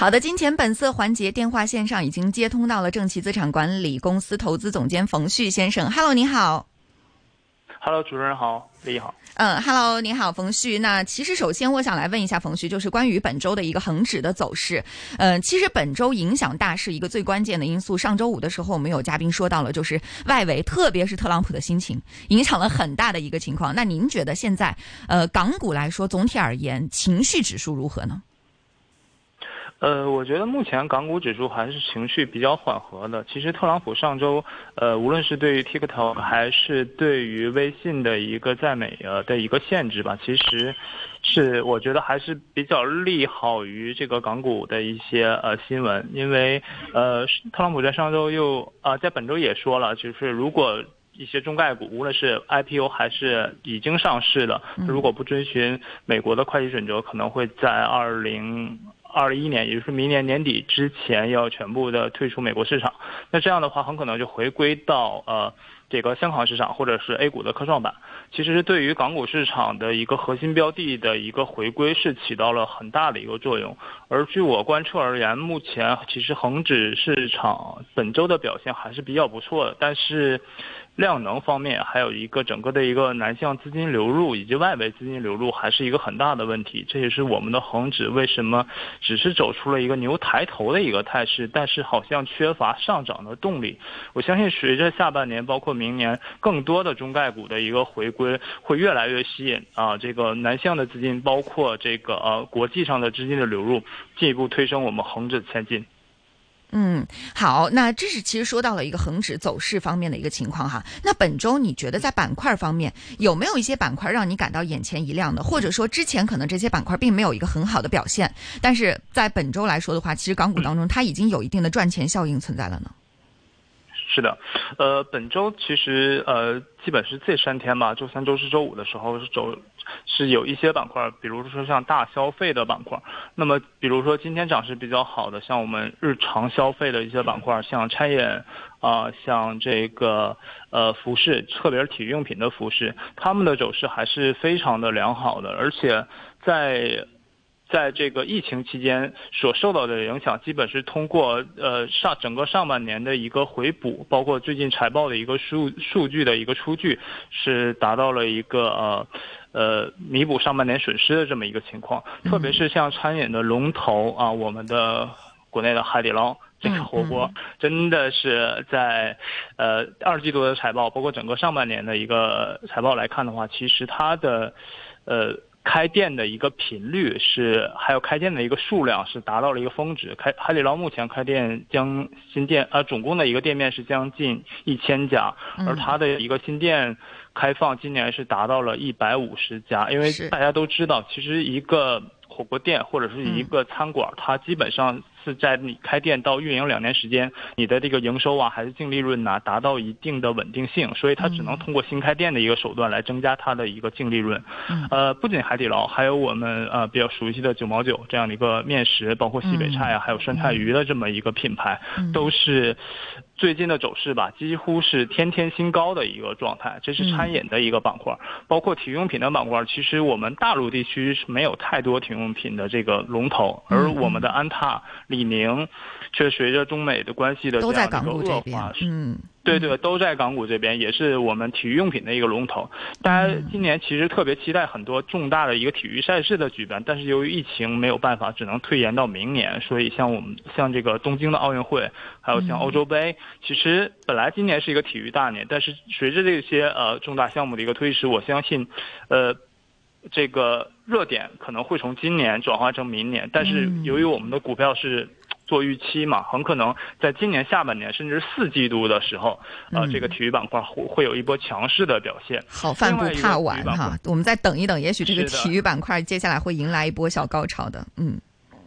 好的，金钱本色环节电话线上已经接通到了正奇资产管理公司投资总监冯旭先生。Hello，你好。Hello，主持人好，李好。嗯，Hello，你好，冯旭。那其实首先我想来问一下冯旭，就是关于本周的一个恒指的走势。嗯，其实本周影响大势一个最关键的因素，上周五的时候我们有嘉宾说到了，就是外围，特别是特朗普的心情，影响了很大的一个情况。那您觉得现在，呃，港股来说，总体而言，情绪指数如何呢？呃，我觉得目前港股指数还是情绪比较缓和的。其实特朗普上周，呃，无论是对于 TikTok 还是对于微信的一个在美呃的一个限制吧，其实是我觉得还是比较利好于这个港股的一些呃新闻。因为呃，特朗普在上周又啊，在本周也说了，就是如果一些中概股，无论是 IPO 还是已经上市的，如果不遵循美国的会计准则，可能会在二零。二一年，也就是明年年底之前要全部的退出美国市场，那这样的话很可能就回归到呃这个香港市场或者是 A 股的科创板。其实是对于港股市场的一个核心标的的一个回归是起到了很大的一个作用。而据我观测而言，目前其实恒指市场本周的表现还是比较不错的，但是。量能方面，还有一个整个的一个南向资金流入以及外围资金流入，还是一个很大的问题。这也是我们的恒指为什么只是走出了一个牛抬头的一个态势，但是好像缺乏上涨的动力。我相信随着下半年，包括明年，更多的中概股的一个回归，会越来越吸引啊这个南向的资金，包括这个呃国际上的资金的流入，进一步推升我们恒指前进。嗯，好，那这是其实说到了一个恒指走势方面的一个情况哈。那本周你觉得在板块方面有没有一些板块让你感到眼前一亮的，或者说之前可能这些板块并没有一个很好的表现，但是在本周来说的话，其实港股当中它已经有一定的赚钱效应存在了呢？是的，呃，本周其实呃基本是这三天吧，周三、周四周五的时候是走。是有一些板块，比如说像大消费的板块，那么比如说今天涨势比较好的，像我们日常消费的一些板块，像餐饮啊，像这个呃服饰，特别是体育用品的服饰，他们的走势还是非常的良好的，而且在。在这个疫情期间所受到的影响，基本是通过呃上整个上半年的一个回补，包括最近财报的一个数数据的一个出具，是达到了一个呃呃弥补上半年损失的这么一个情况。特别是像餐饮的龙头啊，我们的国内的海底捞这个火锅，真的是在呃二季度的财报，包括整个上半年的一个财报来看的话，其实它的呃。开店的一个频率是，还有开店的一个数量是达到了一个峰值。开海底捞目前开店将新店呃总共的一个店面是将近一千家，而它的一个新店开放今年是达到了一百五十家。因为大家都知道，其实一个火锅店或者是一个餐馆，它基本上。是在你开店到运营两年时间，你的这个营收啊，还是净利润呐，达到一定的稳定性，所以它只能通过新开店的一个手段来增加它的一个净利润。呃，不仅海底捞，还有我们呃比较熟悉的九毛九这样的一个面食，包括西北菜啊，还有酸菜鱼的这么一个品牌，都是最近的走势吧，几乎是天天新高的一个状态。这是餐饮的一个板块，包括体育用品的板块。其实我们大陆地区是没有太多体育用品的这个龙头，而我们的安踏。李宁，却随着中美的关系的这样一个恶化，嗯，对对，都在港股这边，也是我们体育用品的一个龙头。大家今年其实特别期待很多重大的一个体育赛事的举办，但是由于疫情没有办法，只能推延到明年。所以像我们像这个东京的奥运会，还有像欧洲杯，其实本来今年是一个体育大年，但是随着这些呃重大项目的一个推迟，我相信，呃。这个热点可能会从今年转化成明年，但是由于我们的股票是做预期嘛，很可能在今年下半年甚至四季度的时候，呃，这个体育板块会会有一波强势的表现。好饭不怕晚哈，我们再等一等，也许这个体育板块接下来会迎来一波小高潮的。嗯，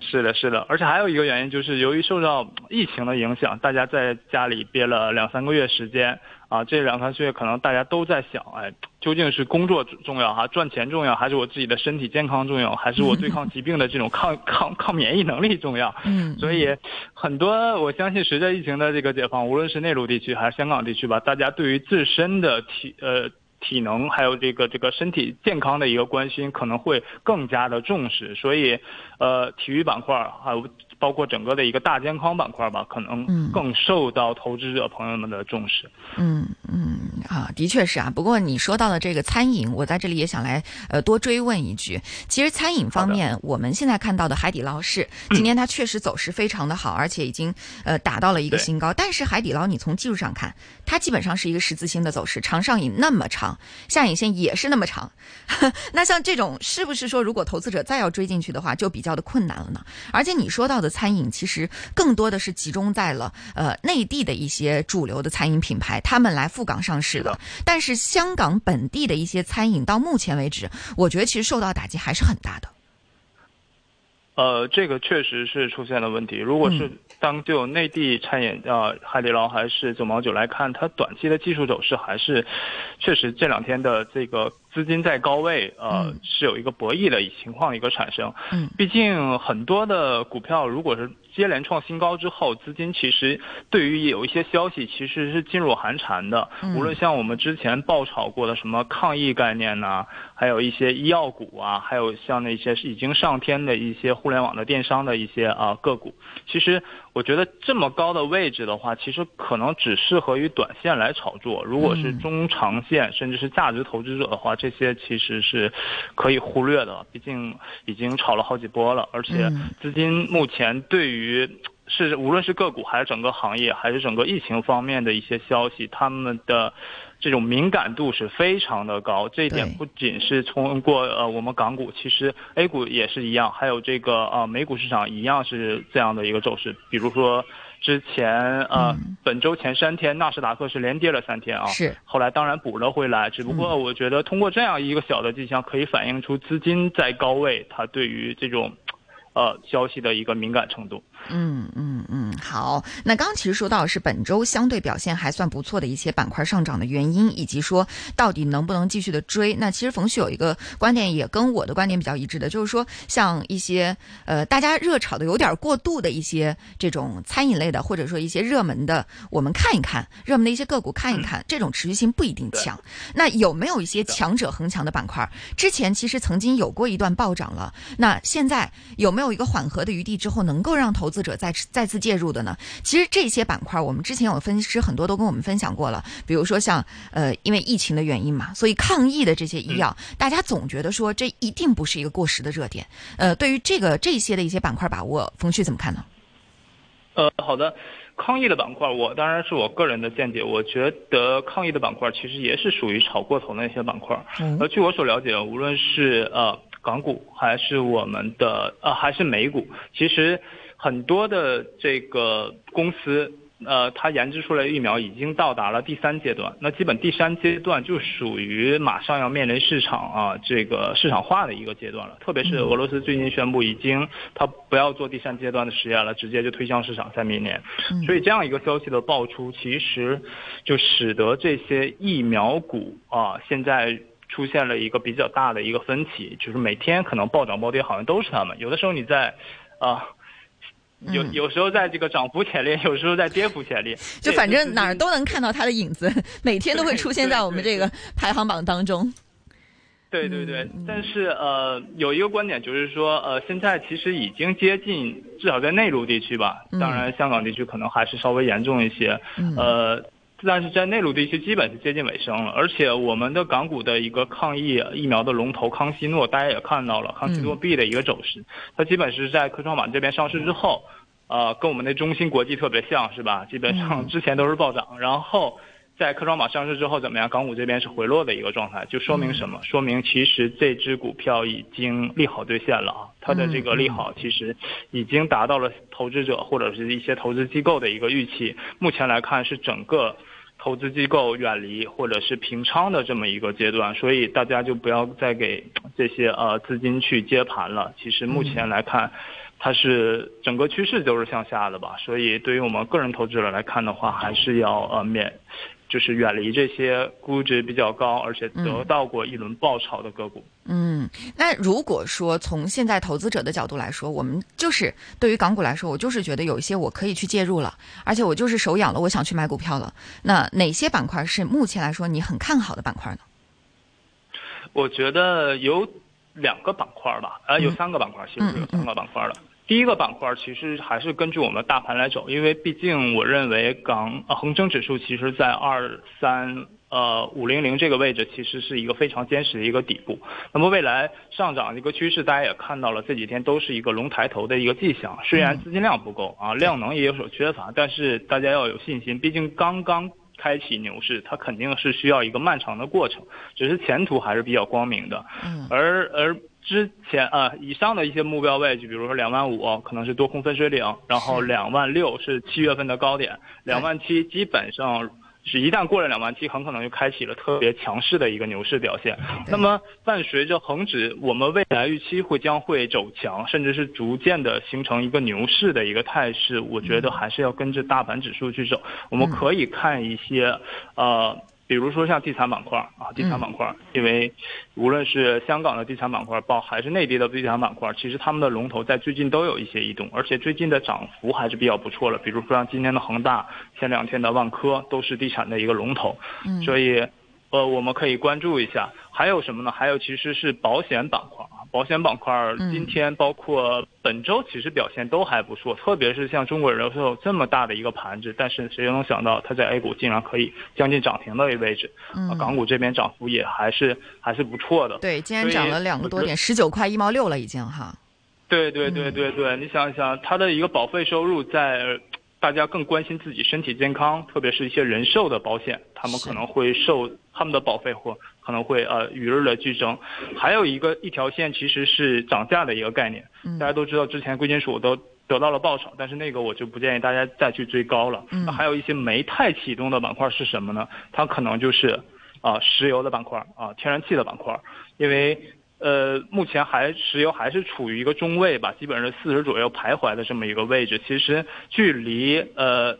是的，是的，而且还有一个原因就是由于受到疫情的影响，大家在家里憋了两三个月时间。啊，这两三个月可能大家都在想，哎，究竟是工作重要哈，赚钱重要，还是我自己的身体健康重要，还是我对抗疾病的这种抗抗抗免疫能力重要？嗯，所以很多我相信，随着疫情的这个解放，无论是内陆地区还是香港地区吧，大家对于自身的体呃体能还有这个这个身体健康的一个关心，可能会更加的重视。所以，呃，体育板块还有。包括整个的一个大健康板块吧，可能更受到投资者朋友们的重视。嗯嗯啊，的确是啊。不过你说到的这个餐饮，我在这里也想来呃多追问一句。其实餐饮方面，我们现在看到的海底捞是今年它确实走势非常的好，而且已经呃达到了一个新高。但是海底捞你从技术上看，它基本上是一个十字星的走势，长上影那么长，下影线也是那么长。那像这种是不是说，如果投资者再要追进去的话，就比较的困难了呢？而且你说到的餐饮，其实更多的是集中在了呃内地的一些主流的餐饮品牌，他们来赴港上市的。但是香港本地的一些餐饮，到目前为止，我觉得其实受到打击还是很大的。呃，这个确实是出现了问题。如果是当就内地餐饮啊，海底捞还是九毛九来看，它短期的技术走势还是确实这两天的这个。资金在高位，呃，是有一个博弈的情况一个产生。嗯，毕竟很多的股票，如果是接连创新高之后，资金其实对于有一些消息其实是进入寒蝉的。无论像我们之前爆炒过的什么抗疫概念呐，还有一些医药股啊，还有像那些已经上天的一些互联网的电商的一些啊个股，其实。我觉得这么高的位置的话，其实可能只适合于短线来炒作。如果是中长线，甚至是价值投资者的话，这些其实是可以忽略的。毕竟已经炒了好几波了，而且资金目前对于是无论是个股还是整个行业，还是整个疫情方面的一些消息，他们的。这种敏感度是非常的高，这一点不仅是通过呃我们港股，其实 A 股也是一样，还有这个呃美股市场一样是这样的一个走势。比如说之前呃本周前三天纳斯达克是连跌了三天啊，是后来当然补了回来，只不过我觉得通过这样一个小的迹象，可以反映出资金在高位，它对于这种呃消息的一个敏感程度。嗯嗯嗯，好。那刚刚其实说到是本周相对表现还算不错的一些板块上涨的原因，以及说到底能不能继续的追。那其实冯旭有一个观点也跟我的观点比较一致的，就是说像一些呃大家热炒的有点过度的一些这种餐饮类的，或者说一些热门的，我们看一看热门的一些个股看一看，这种持续性不一定强。那有没有一些强者恒强的板块？之前其实曾经有过一段暴涨了，那现在有没有一个缓和的余地之后，能够让投资者再再次介入的呢？其实这些板块，我们之前有分析师很多都跟我们分享过了。比如说像呃，因为疫情的原因嘛，所以抗疫的这些医药，大家总觉得说这一定不是一个过时的热点。呃，对于这个这些的一些板块把握，冯旭怎么看呢？呃，好的，抗疫的板块，我当然是我个人的见解，我觉得抗疫的板块其实也是属于炒过头的一些板块。呃，据我所了解，无论是呃港股还是我们的呃还是美股，其实。很多的这个公司，呃，它研制出来的疫苗已经到达了第三阶段。那基本第三阶段就属于马上要面临市场啊这个市场化的一个阶段了。特别是俄罗斯最近宣布，已经它不要做第三阶段的实验了，直接就推向市场，在明年。所以这样一个消息的爆出，其实就使得这些疫苗股啊，现在出现了一个比较大的一个分歧，就是每天可能暴涨暴跌，好像都是他们。有的时候你在啊。有有时候在这个涨幅前列，有时候在跌幅前列，就反正哪儿都能看到它的影子，每天都会出现在我们这个排行榜当中。对对对，但是呃，有一个观点就是说，呃，现在其实已经接近，至少在内陆地区吧，当然香港地区可能还是稍微严重一些，呃。但是在内陆地区基本是接近尾声了，而且我们的港股的一个抗疫疫苗的龙头康希诺，大家也看到了康希诺 B 的一个走势，它基本是在科创板这边上市之后，呃，跟我们的中芯国际特别像是吧？基本上之前都是暴涨，然后在科创板上市之后怎么样？港股这边是回落的一个状态，就说明什么？说明其实这只股票已经利好兑现了啊，它的这个利好其实已经达到了投资者或者是一些投资机构的一个预期，目前来看是整个。投资机构远离或者是平仓的这么一个阶段，所以大家就不要再给这些呃资金去接盘了。其实目前来看，它是整个趋势就是向下的吧。所以对于我们个人投资者来看的话，还是要呃免，就是远离这些估值比较高而且得到过一轮爆炒的个股。嗯，那如果说从现在投资者的角度来说，我们就是对于港股来说，我就是觉得有一些我可以去介入了，而且我就是手痒了，我想去买股票了。那哪些板块是目前来说你很看好的板块呢？我觉得有两个板块吧，呃，有三个板块，其实有三个板块了。第一个板块其实还是根据我们大盘来走，因为毕竟我认为港呃恒生指数其实在二三呃五零零这个位置其实是一个非常坚实的一个底部。那么未来上涨的一个趋势，大家也看到了，这几天都是一个龙抬头的一个迹象。虽然资金量不够啊，量能也有所缺乏，但是大家要有信心，毕竟刚刚。开启牛市，它肯定是需要一个漫长的过程，只是前途还是比较光明的。嗯，而而之前啊，以上的一些目标位，置比如说两万五，可能是多空分水岭，然后两万六是七月份的高点，两万七基本上。是一旦过了两万七，很可能就开启了特别强势的一个牛市表现。那么伴随着恒指，我们未来预期会将会走强，甚至是逐渐的形成一个牛市的一个态势。我觉得还是要跟着大盘指数去走。我们可以看一些，呃。比如说像地产板块啊，地产板块，因为无论是香港的地产板块包还是内地的地产板块，其实他们的龙头在最近都有一些异动，而且最近的涨幅还是比较不错的。比如说像今天的恒大，前两天的万科，都是地产的一个龙头，所以。呃，我们可以关注一下，还有什么呢？还有其实是保险板块啊，保险板块今天包括本周其实表现都还不错，特别是像中国人寿这么大的一个盘子，但是谁又能想到它在 A 股竟然可以将近涨停的位置？嗯，港股这边涨幅也还是还是不错的。对，今天涨了两个多点，十九块一毛六了已经哈。对对对对对，你想一想，它的一个保费收入在。大家更关心自己身体健康，特别是一些人寿的保险，他们可能会受他们的保费或可能会呃与日的俱增。还有一个一条线其实是涨价的一个概念，大家都知道之前贵金属都得到了报酬，但是那个我就不建议大家再去追高了。那还有一些煤炭启动的板块是什么呢？它可能就是啊石油的板块啊天然气的板块，因为。呃，目前还石油还是处于一个中位吧，基本上四十左右徘徊的这么一个位置。其实距离呃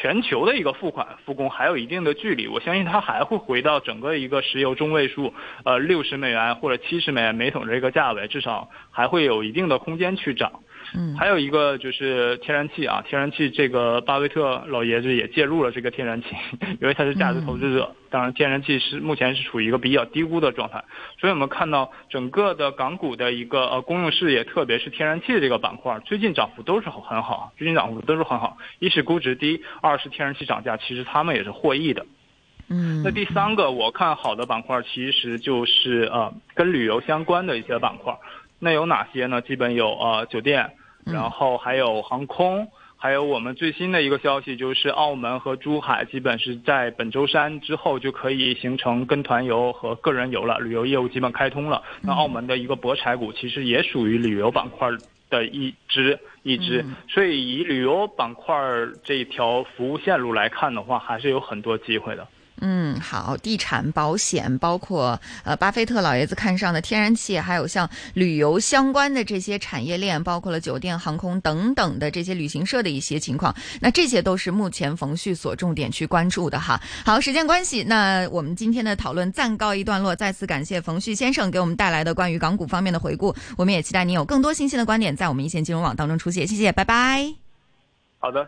全球的一个付款复工还有一定的距离，我相信它还会回到整个一个石油中位数，呃六十美元或者七十美元每桶这个价位，至少还会有一定的空间去涨。嗯，还有一个就是天然气啊，天然气这个巴菲特老爷子也介入了这个天然气，因为他是价值投资者。当然，天然气是目前是处于一个比较低估的状态，所以我们看到整个的港股的一个呃公用事业，特别是天然气这个板块，最近涨幅都是很好，最近涨幅都是很好。一是估值低，二是天然气涨价，其实他们也是获益的。嗯，那第三个我看好的板块，其实就是呃跟旅游相关的一些板块。那有哪些呢？基本有呃酒店，然后还有航空，还有我们最新的一个消息就是澳门和珠海基本是在本周三之后就可以形成跟团游和个人游了，旅游业务基本开通了。那澳门的一个博彩股其实也属于旅游板块的一支一支，所以以旅游板块这一条服务线路来看的话，还是有很多机会的。嗯，好，地产、保险，包括呃，巴菲特老爷子看上的天然气，还有像旅游相关的这些产业链，包括了酒店、航空等等的这些旅行社的一些情况，那这些都是目前冯旭所重点去关注的哈。好，时间关系，那我们今天的讨论暂告一段落，再次感谢冯旭先生给我们带来的关于港股方面的回顾，我们也期待您有更多新鲜的观点在我们一线金融网当中出现，谢谢，拜拜。好的。